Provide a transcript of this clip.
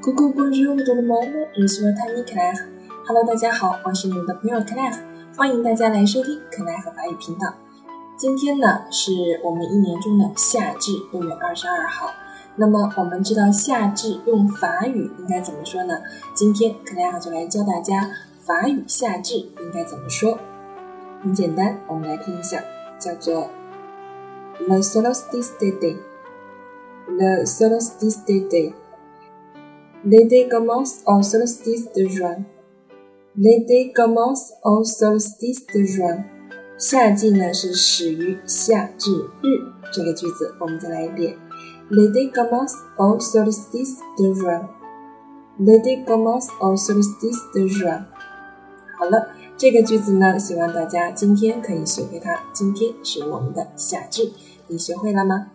Coucou, bonjour tout le monde, je suis t ami Claire. Hello，大家好，我是你们的朋友 Claire，欢迎大家来收听可奈和法语频道。今天呢是我们一年中的夏至，六月二十二号。那么我们知道夏至用法语应该怎么说呢？今天可奈就来教大家法语夏至应该怎么说。很简单，我们来听一下，叫做 Le solstice d'été，Le solstice d'été，L'été commence au solstice de juin，L'été commence au solstice de juin。夏季呢是始于夏至日，这个句子我们再来一遍。L'été commence au solstice de juin. L'été commence au solstice de juin. 好了，这个句子呢，希望大家今天可以学会它。今天是我们的夏至，你学会了吗？